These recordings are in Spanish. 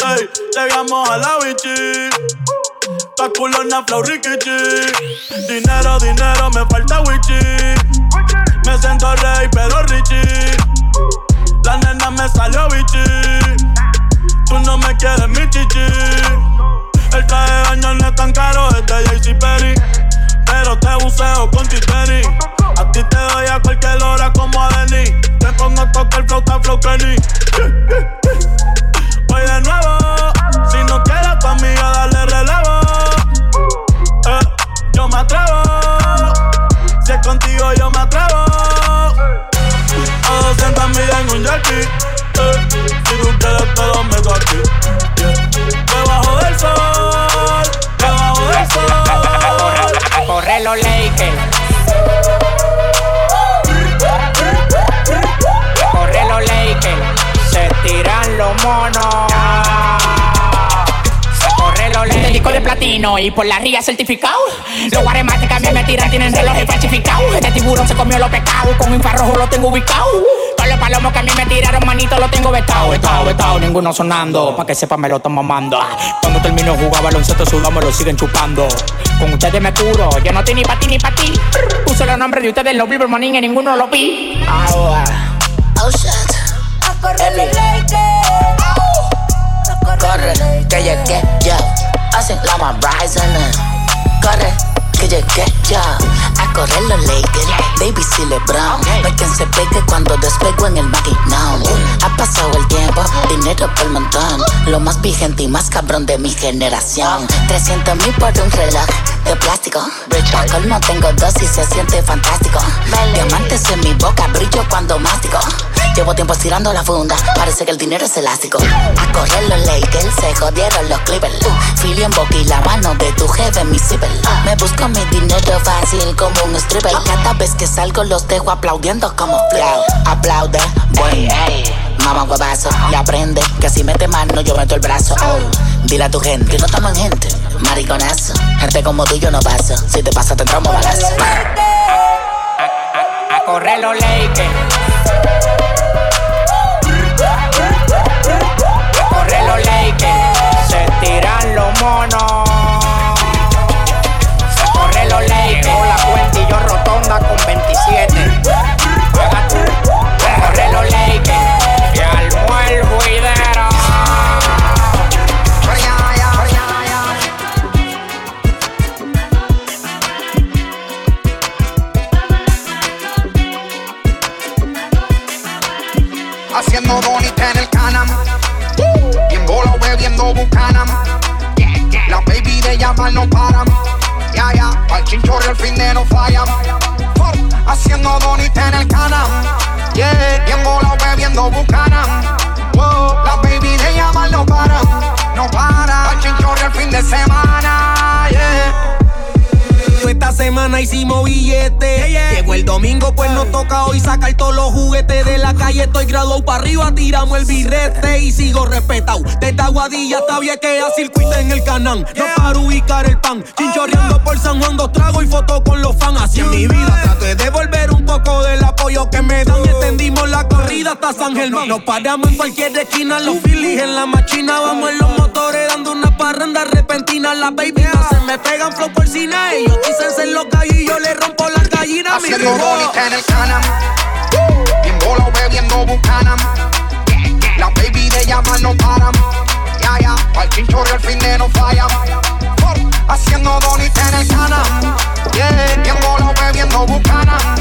Llegamos a la bichi. La culona flow rikichi. Dinero, dinero, me falta wichi. Me siento rey, pero richie. La nena me salió bichi. Tú no me quieres mi chichi. El traje de baño no es tan caro, es de JC Perry. Pero te buceo con titeri. A ti te doy a cualquier hora como a Denny. Te pongo a tocar flauta, flow Kenny. Voy de nuevo. Si no quieres amiga, dale relevo. Eh, yo me atrevo. Si es contigo, yo me atrevo. A 200 millas en un jackie. Eh, si tú quieres, te lo meto aquí. Yeah. Debajo del sol. Debajo del sol. A correr los Lakers. Los monos. Los Lakers. disco de platino y por la ría certificado. Los guaremates que a mí me tiran tienen relojes falsificados. Este tiburón se comió los pecados. Con infrarrojo lo tengo ubicado. Todos los palomos que a mí me tiraron, manito, lo tengo vetado, vetado, vetado. Ninguno sonando. Pa' que sepa, me lo están mamando. Cuando termino de jugar baloncesto sudamos, lo siguen chupando. Con ustedes me curo, yo no estoy ni pa' ti ni pa' ti. Puse los nombres de ustedes, los Bieber Morning y ninguno lo vi. Ahora. Oh shit. A Corre, que llegué yo. Hacen la más rising. Corre, que llegué yo. A correr los Lakers. Baby, si LeBron. No quien se pegue cuando despego en el maquinón. Ha pasado el tiempo, dinero por el montón. Lo más vigente y más cabrón de mi generación. 300 mil por un reloj de plástico. A colmo tengo dos y se siente fantástico. Diamantes en mi boca, brillo cuando mastico. Llevo tiempo estirando la funda, parece que el dinero es elástico. A correr los Lakers, se jodieron los Clippers. Filio en boca y la mano de tu jefe mi zipper. Me busco mi dinero fácil como un stripper. Cada vez que salgo los dejo aplaudiendo como flow. Aplaude, buen Mamá huevazo, y aprende que si mete mano yo meto el brazo. Oh, dile a tu gente que no estamos en gente. Mariconazo, gente como tú yo no paso. Si te pasa te entramos balazo. A correr los Lakers. A correr los Lakers. Se tiran los monos. Se corre los Lakers. La cuenta y yo rotonda con 27. Semana hicimos billete. Llegó el domingo, pues nos toca hoy sacar todos los juguetes de la calle. Estoy graduado para arriba, tiramos el birrete y sigo respetado. Desde Aguadilla hasta Vieques a circuito en el canán. No para ubicar el pan. Chinchorreando por San Juan, dos tragos y fotos con los fans. Así en mi vida trato de devolver un poco del apoyo que me dan. Y extendimos la corrida hasta San Germán. Nos paramos en cualquier esquina, los Phillies en la machina. Vamos en los motores dando una parranda repentina. Las baby no se me pegan flow por cine. Ellos dicen ser los y yo le rompo las gallinas. Mi Haciendo rico. bonita en el canam. Bien bola bebiendo bucanam. La baby de llamar no paran. Ya, ya, pa'l chinchorro el fin de no fallan. Haciendo bonita en el canam. Bien bola bebiendo bucanam.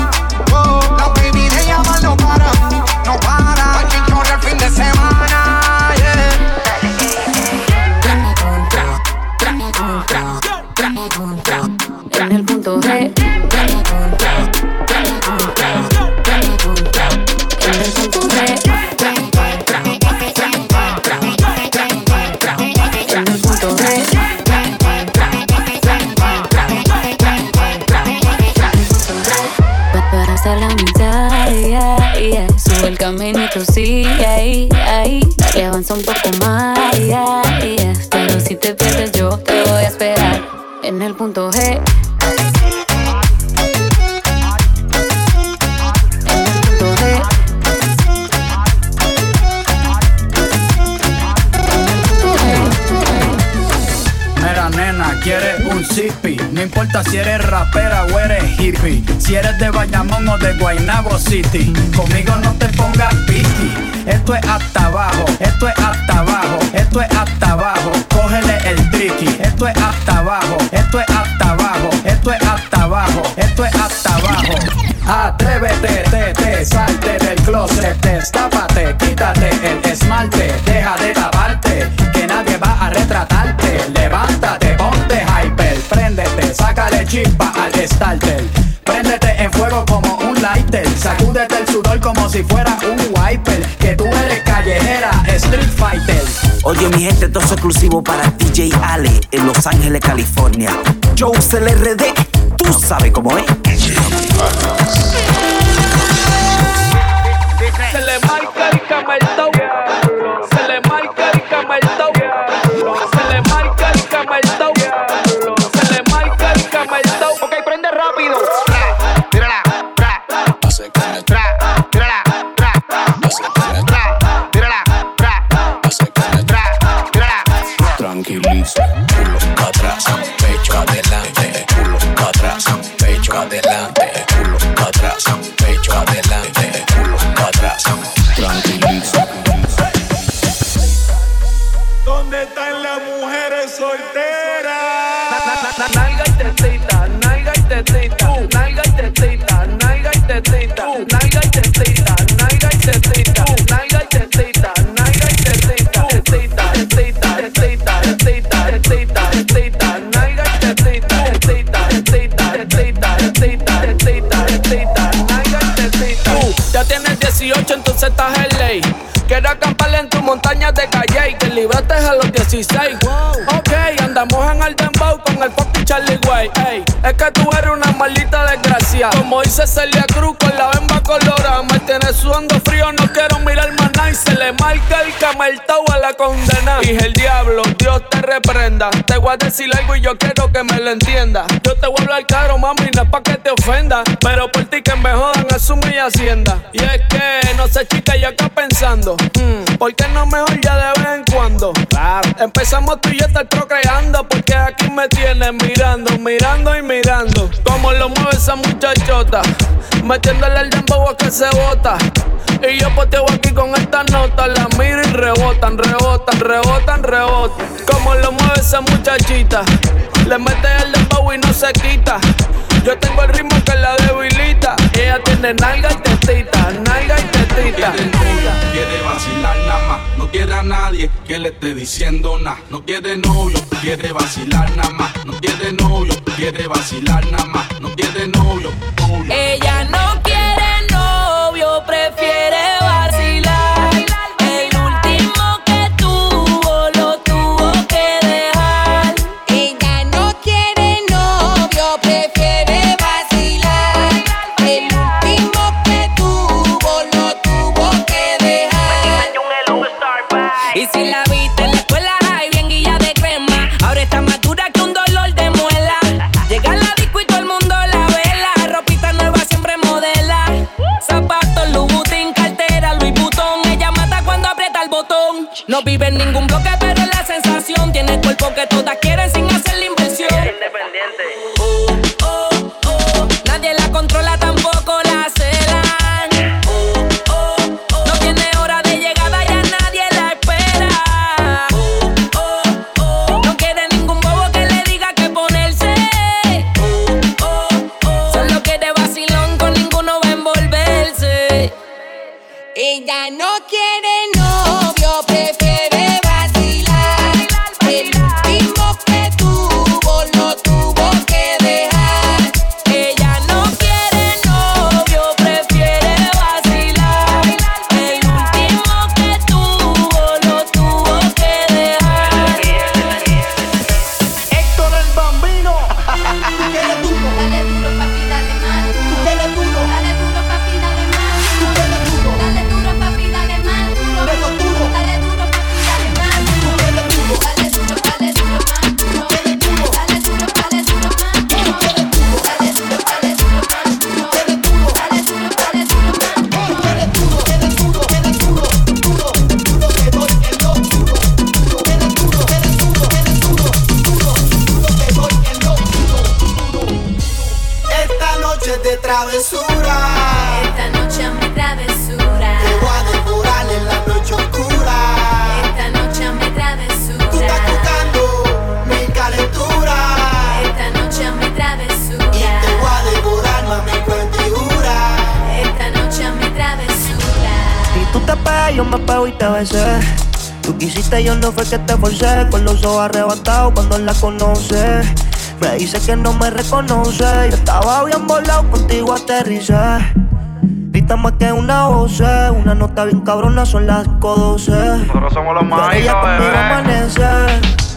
hasta la mitad. Yeah, yeah. Sube el caminito, sí, ahí, ahí. Dale, avanza un poco más. Yeah, Pero si te pierdes, yo te voy a esperar en el punto G. No importa si eres rapera o eres hippie. Si eres de Bayamón o de Guaynabo City. Conmigo no te pongas piqui. Esto es hasta abajo, esto es hasta abajo, esto es hasta abajo. Cógele el tricky. Esto es hasta abajo, esto es hasta abajo, esto es hasta abajo, esto es hasta abajo. Atrévete, te, te, salte del closet, destápate, quítate el esmalte, deja de taparte, chispa al starter. Préndete en fuego como un lighter, sacúdete el sudor como si fuera un wiper, que tú eres callejera, street fighter. Oye mi gente, esto es exclusivo para DJ Ale en Los Ángeles, California. Joe RD, tú sabes cómo es. Es que tú eres una maldita desgracia. Como dice Celia Cruz con la bemba colorada. Me tienes sudando frío, no quiero mirar más nada. Y se le marca el la condena. Dije el diablo, Dios te reprenda. Te voy a decir algo y yo quiero que me lo entienda. Yo te voy a hablar caro, mami, no es pa' que te ofenda. Pero por ti que me jodan, asume y hacienda. Y es que, no sé, chica, yo acá pensando. hmm, ¿Por qué no mejor ya de vez en cuando? Claro. Empezamos tú y yo estar procreando. Porque aquí me tienes mirando, mirando y mirando. Como lo mueve esa muchachota. Metiéndole al dembow a que se bota. Y yo poteo aquí con esta nota. La miro y rebotan, rebotan, rebotan, rebotan. Como lo mueve esa muchachita. Le mete el dembow y no se quita. Yo tengo el ritmo que la debilita. Ella tiene nalga y tetita, nalga y tetita. Quiere quiere vacilar nada más. No quiere a nadie que le esté diciendo nada. No quiere novio, quiere vacilar nada más. No quiere novio, quiere vacilar nada más. No quiere novio, novio. Ella no Tú quisiste, yo no fue que te forcé. Con los ojos arrebatados cuando la conoce. Me dice que no me reconoce. Yo estaba bien volado, contigo aterricé. Grita más que una voz, una nota bien cabrona, son las 5.12. Nosotros somos los Pero ella conmigo amanece.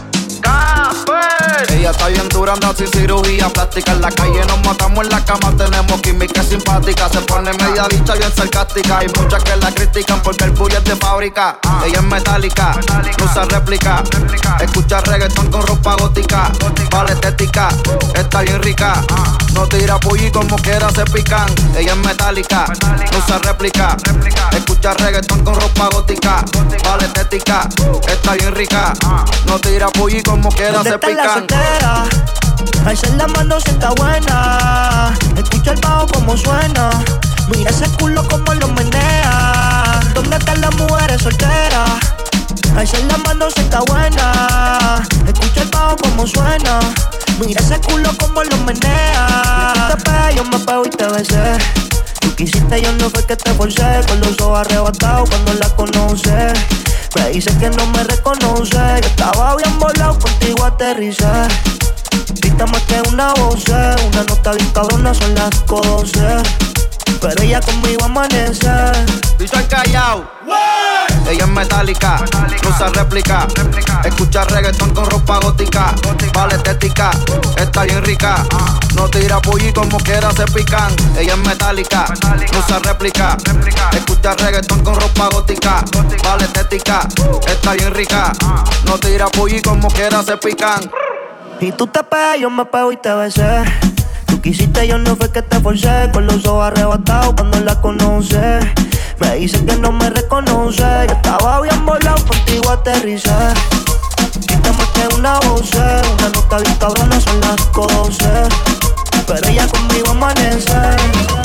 Ella está bien dura, anda sin cirugía plástica. En la calle nos matamos en la cama, tenemos química simpática. Se pone media dicha bien sarcástica. Hay muchas que la critican porque el bully es de fábrica. Ella es metálica, no usa réplica. Escucha reggaetón con ropa gótica. Vale estética, está bien rica. No tira pulli como quiera se pican. Ella es metálica, no usa réplica. Escucha reggaetón con ropa gótica. Vale estética, está bien rica. No tira pulli como quiera ¿Dónde se pican. Soltera? Alza la mano si está buena. Escucha el bajo como suena. Mira ese culo como lo menea. ¿Dónde están las mujeres solteras? Alza la mano si está buena. Escucha el bajo como suena. Mira ese culo como lo menea. Te pegas, yo me pego y te besé. Tú quisiste, yo no fue que te forcé. Con los ojos arrebatados cuando la conoce. Me dice que no me reconoce. Yo estaba bien volado, contigo aterricé. Grita más que una voz, una nota bien cabrona, son las 5.12. Pero ella conmigo amanece. Y soy callao. Ella es metálica, usa réplica. Escucha reggaetón con ropa gótica. Vale estética, está bien rica. No tira pulli como quiera se pican. Ella es metálica, usa réplica. Escucha reggaetón con ropa gótica. Vale estética, está bien rica. No tira pulli como quiera se pican. Y tú te pegas, yo me pego y te besé. Tú quisiste, yo no fue que te forcé. Con los ojos arrebatados cuando la conoce. Me dice que no me reconoce. Yo estaba bien volado, contigo aterricé. Grita más que una voz, una nota bien cabrona, son las 5.12. Pero ella conmigo amanece.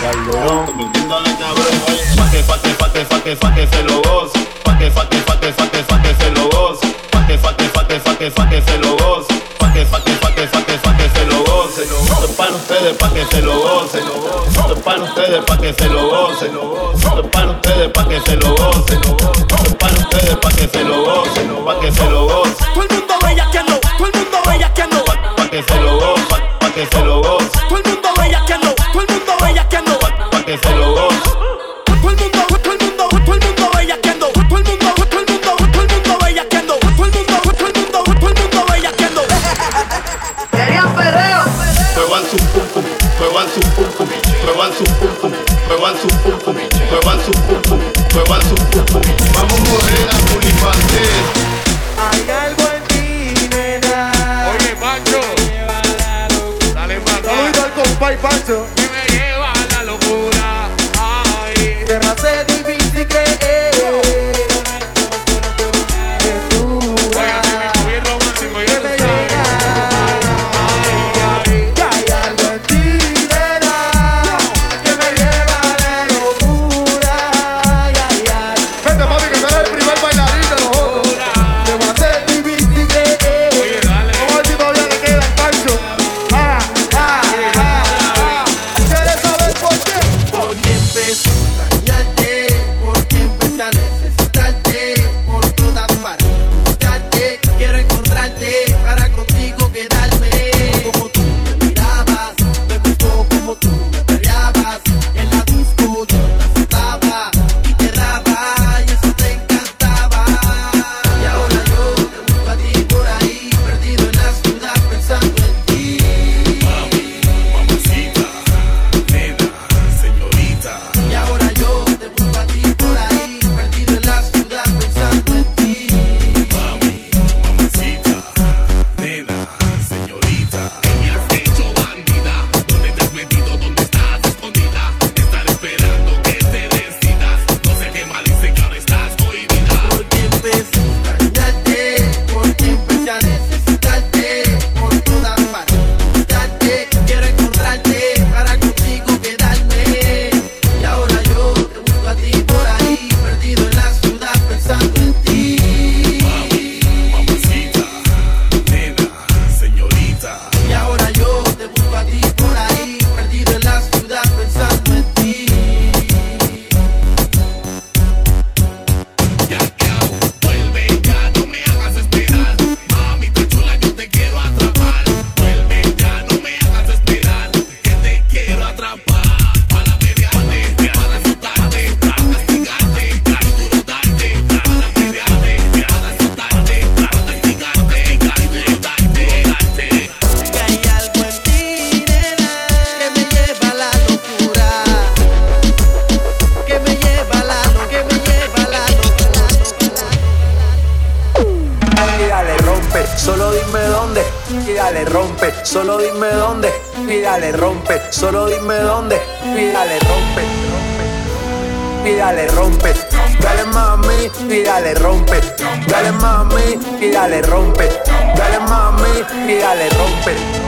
Calderón. Metiéndole cabrón, oye. Pa' que, pa' que, pa' que, pa' pa' que se lo goce. Pa' que, pa' que, pa' pa' que, pa' que se lo goce. Pa' que, pa' que, pa' que, pa' que, pa' que se lo goce. Pa' que, pa' que, pa' que, pa' que, se lo goce. Esto es para ustedes, pa' que se lo goce. Esto es para ustedes, pa' que se lo goce. Esto es para ustedes, pa' que se lo goce. Es para ustedes, pa' se lo goce. Pa' que se lo. dale rompe, solo dime dónde, y dale rompe, solo dime dónde, y dale rompe, rompe, y dale rompe, dale mami, y dale rompe, dale mami, y dale rompe, dale mami, y dale rompe.